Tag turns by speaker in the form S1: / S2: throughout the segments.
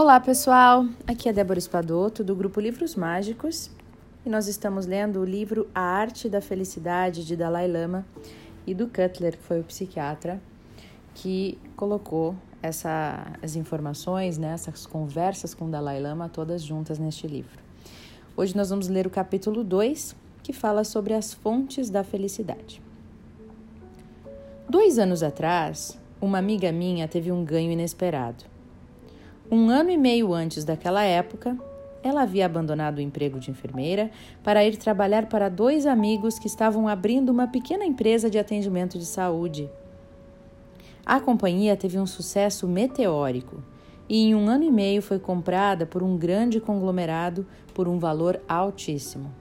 S1: Olá pessoal, aqui é Débora Espadoto do grupo Livros Mágicos e nós estamos lendo o livro A Arte da Felicidade de Dalai Lama e do Cutler, que foi o psiquiatra que colocou essa, as informações, né, essas conversas com Dalai Lama todas juntas neste livro. Hoje nós vamos ler o capítulo 2, que fala sobre as fontes da felicidade. Dois anos atrás, uma amiga minha teve um ganho inesperado. Um ano e meio antes daquela época, ela havia abandonado o emprego de enfermeira para ir trabalhar para dois amigos que estavam abrindo uma pequena empresa de atendimento de saúde. A companhia teve um sucesso meteórico e em um ano e meio foi comprada por um grande conglomerado por um valor altíssimo.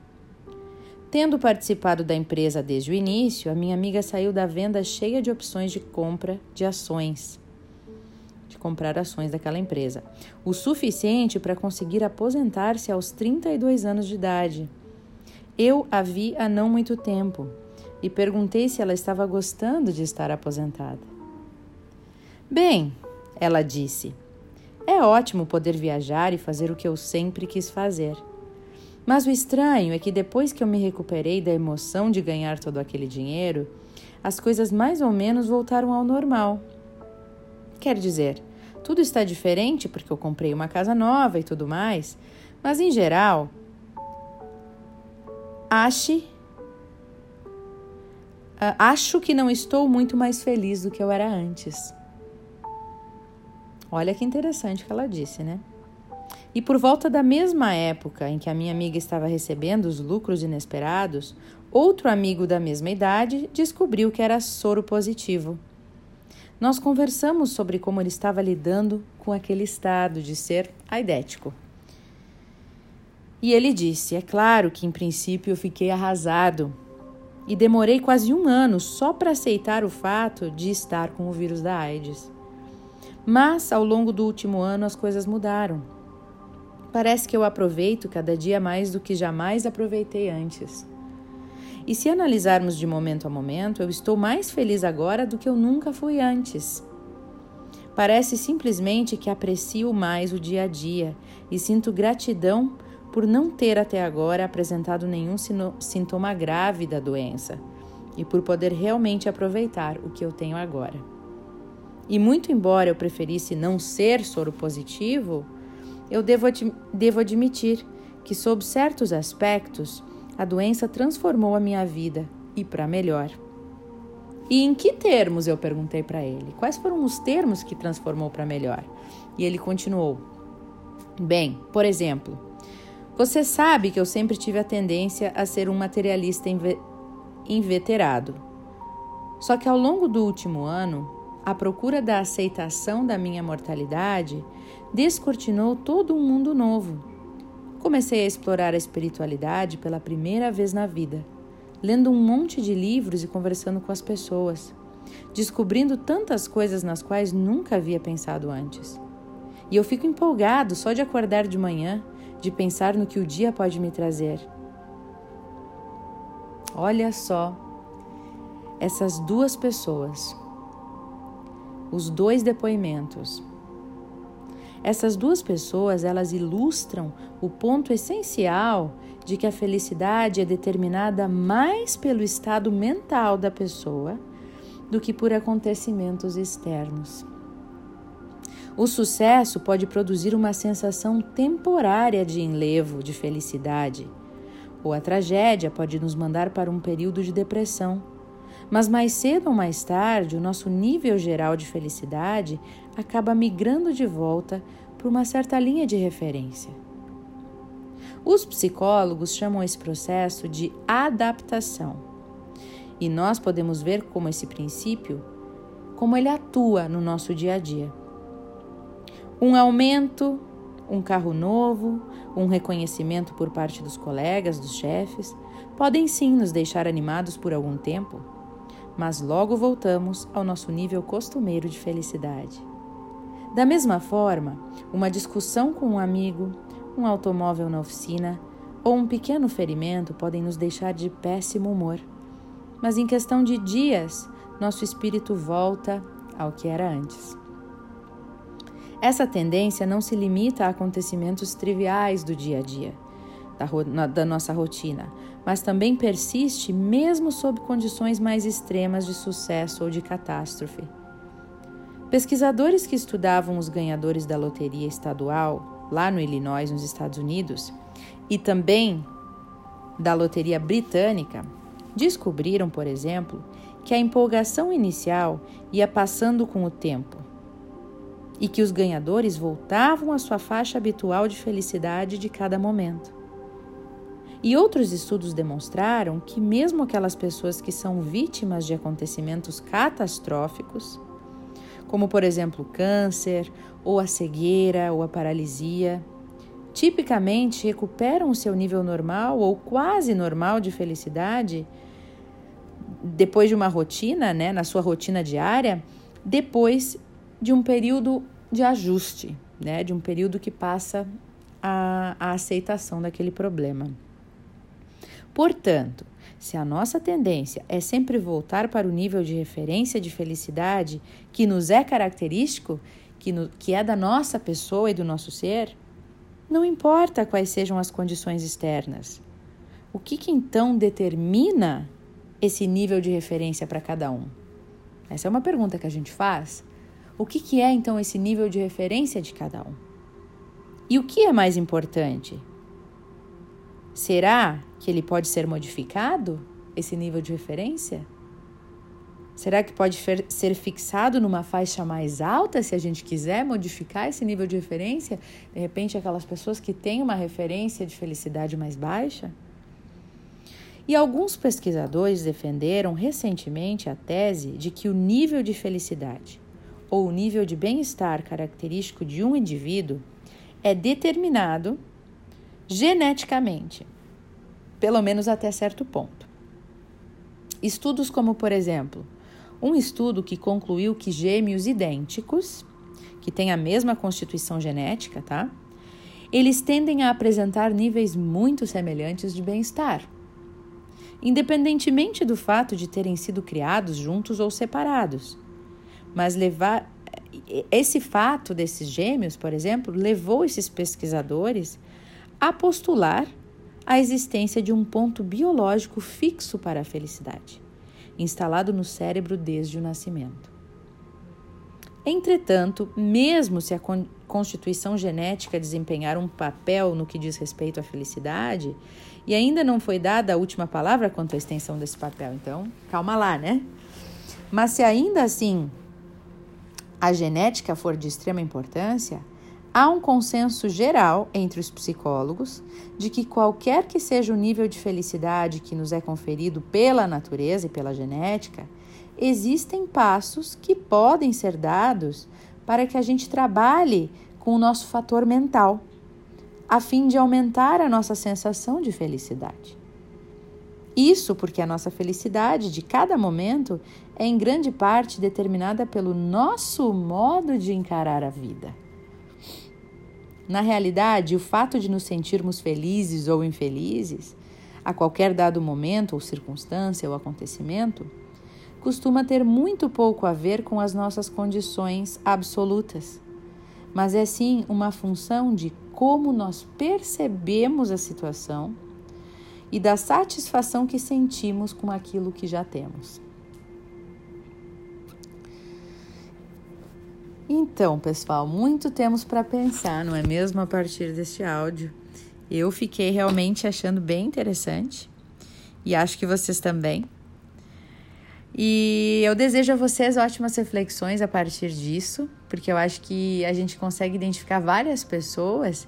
S1: Tendo participado da empresa desde o início, a minha amiga saiu da venda cheia de opções de compra de ações de comprar ações daquela empresa, o suficiente para conseguir aposentar-se aos 32 anos de idade. Eu a vi há não muito tempo e perguntei se ela estava gostando de estar aposentada. Bem, ela disse, é ótimo poder viajar e fazer o que eu sempre quis fazer. Mas o estranho é que depois que eu me recuperei da emoção de ganhar todo aquele dinheiro, as coisas mais ou menos voltaram ao normal. Quer dizer, tudo está diferente porque eu comprei uma casa nova e tudo mais, mas em geral, ache uh, acho que não estou muito mais feliz do que eu era antes. Olha que interessante que ela disse, né? E por volta da mesma época em que a minha amiga estava recebendo os lucros inesperados, outro amigo da mesma idade descobriu que era soro positivo. Nós conversamos sobre como ele estava lidando com aquele estado de ser aidético. E ele disse: É claro que em princípio eu fiquei arrasado e demorei quase um ano só para aceitar o fato de estar com o vírus da AIDS. Mas ao longo do último ano as coisas mudaram. Parece que eu aproveito cada dia mais do que jamais aproveitei antes. E se analisarmos de momento a momento, eu estou mais feliz agora do que eu nunca fui antes. Parece simplesmente que aprecio mais o dia a dia e sinto gratidão por não ter até agora apresentado nenhum sintoma grave da doença e por poder realmente aproveitar o que eu tenho agora. E muito embora eu preferisse não ser soro positivo, eu devo, devo admitir que, sob certos aspectos, a doença transformou a minha vida e para melhor. E em que termos? Eu perguntei para ele. Quais foram os termos que transformou para melhor? E ele continuou: Bem, por exemplo, você sabe que eu sempre tive a tendência a ser um materialista inveterado. Só que ao longo do último ano, a procura da aceitação da minha mortalidade descortinou todo um mundo novo Comecei a explorar a espiritualidade pela primeira vez na vida, lendo um monte de livros e conversando com as pessoas, descobrindo tantas coisas nas quais nunca havia pensado antes. E eu fico empolgado só de acordar de manhã, de pensar no que o dia pode me trazer. Olha só, essas duas pessoas, os dois depoimentos essas duas pessoas, elas ilustram o ponto essencial de que a felicidade é determinada mais pelo estado mental da pessoa do que por acontecimentos externos. O sucesso pode produzir uma sensação temporária de enlevo, de felicidade, ou a tragédia pode nos mandar para um período de depressão mas mais cedo ou mais tarde, o nosso nível geral de felicidade acaba migrando de volta para uma certa linha de referência. Os psicólogos chamam esse processo de adaptação. E nós podemos ver como esse princípio, como ele atua no nosso dia a dia. Um aumento, um carro novo, um reconhecimento por parte dos colegas, dos chefes, podem sim nos deixar animados por algum tempo mas logo voltamos ao nosso nível costumeiro de felicidade. Da mesma forma, uma discussão com um amigo, um automóvel na oficina ou um pequeno ferimento podem nos deixar de péssimo humor. Mas em questão de dias, nosso espírito volta ao que era antes. Essa tendência não se limita a acontecimentos triviais do dia a dia, da, da nossa rotina, mas também persiste mesmo sob condições mais extremas de sucesso ou de catástrofe. Pesquisadores que estudavam os ganhadores da loteria estadual, lá no Illinois, nos Estados Unidos, e também da loteria britânica, descobriram, por exemplo, que a empolgação inicial ia passando com o tempo e que os ganhadores voltavam à sua faixa habitual de felicidade de cada momento. E outros estudos demonstraram que, mesmo aquelas pessoas que são vítimas de acontecimentos catastróficos, como por exemplo o câncer, ou a cegueira, ou a paralisia, tipicamente recuperam o seu nível normal ou quase normal de felicidade depois de uma rotina, né, na sua rotina diária, depois de um período de ajuste, né, de um período que passa a, a aceitação daquele problema. Portanto, se a nossa tendência é sempre voltar para o nível de referência de felicidade que nos é característico, que, no, que é da nossa pessoa e do nosso ser, não importa quais sejam as condições externas. O que, que então determina esse nível de referência para cada um? Essa é uma pergunta que a gente faz. O que, que é então esse nível de referência de cada um? E o que é mais importante? Será que ele pode ser modificado, esse nível de referência? Será que pode ser fixado numa faixa mais alta se a gente quiser modificar esse nível de referência? De repente, aquelas pessoas que têm uma referência de felicidade mais baixa? E alguns pesquisadores defenderam recentemente a tese de que o nível de felicidade ou o nível de bem-estar característico de um indivíduo é determinado geneticamente, pelo menos até certo ponto. Estudos como, por exemplo, um estudo que concluiu que gêmeos idênticos, que têm a mesma constituição genética, tá? Eles tendem a apresentar níveis muito semelhantes de bem-estar independentemente do fato de terem sido criados juntos ou separados. Mas levar esse fato desses gêmeos, por exemplo, levou esses pesquisadores a postular a existência de um ponto biológico fixo para a felicidade, instalado no cérebro desde o nascimento. Entretanto, mesmo se a constituição genética desempenhar um papel no que diz respeito à felicidade, e ainda não foi dada a última palavra quanto à extensão desse papel, então calma lá, né? Mas se ainda assim a genética for de extrema importância, há um consenso geral entre os psicólogos de que qualquer que seja o nível de felicidade que nos é conferido pela natureza e pela genética, existem passos que podem ser dados para que a gente trabalhe com o nosso fator mental a fim de aumentar a nossa sensação de felicidade. Isso porque a nossa felicidade de cada momento é em grande parte determinada pelo nosso modo de encarar a vida. Na realidade, o fato de nos sentirmos felizes ou infelizes, a qualquer dado momento ou circunstância ou acontecimento, costuma ter muito pouco a ver com as nossas condições absolutas, mas é sim uma função de como nós percebemos a situação e da satisfação que sentimos com aquilo que já temos. Então, pessoal, muito temos para pensar, não é mesmo, a partir deste áudio. Eu fiquei realmente achando bem interessante e acho que vocês também. E eu desejo a vocês ótimas reflexões a partir disso, porque eu acho que a gente consegue identificar várias pessoas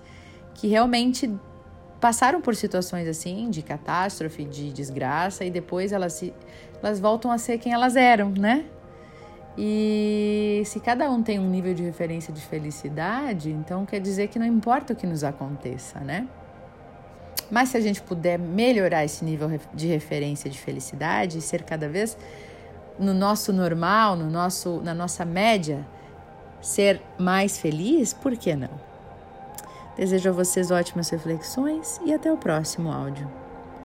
S1: que realmente passaram por situações assim, de catástrofe, de desgraça, e depois elas, se, elas voltam a ser quem elas eram, né? E se cada um tem um nível de referência de felicidade, então quer dizer que não importa o que nos aconteça, né? Mas se a gente puder melhorar esse nível de referência de felicidade e ser cada vez no nosso normal, no nosso, na nossa média, ser mais feliz, por que não? Desejo a vocês ótimas reflexões e até o próximo áudio.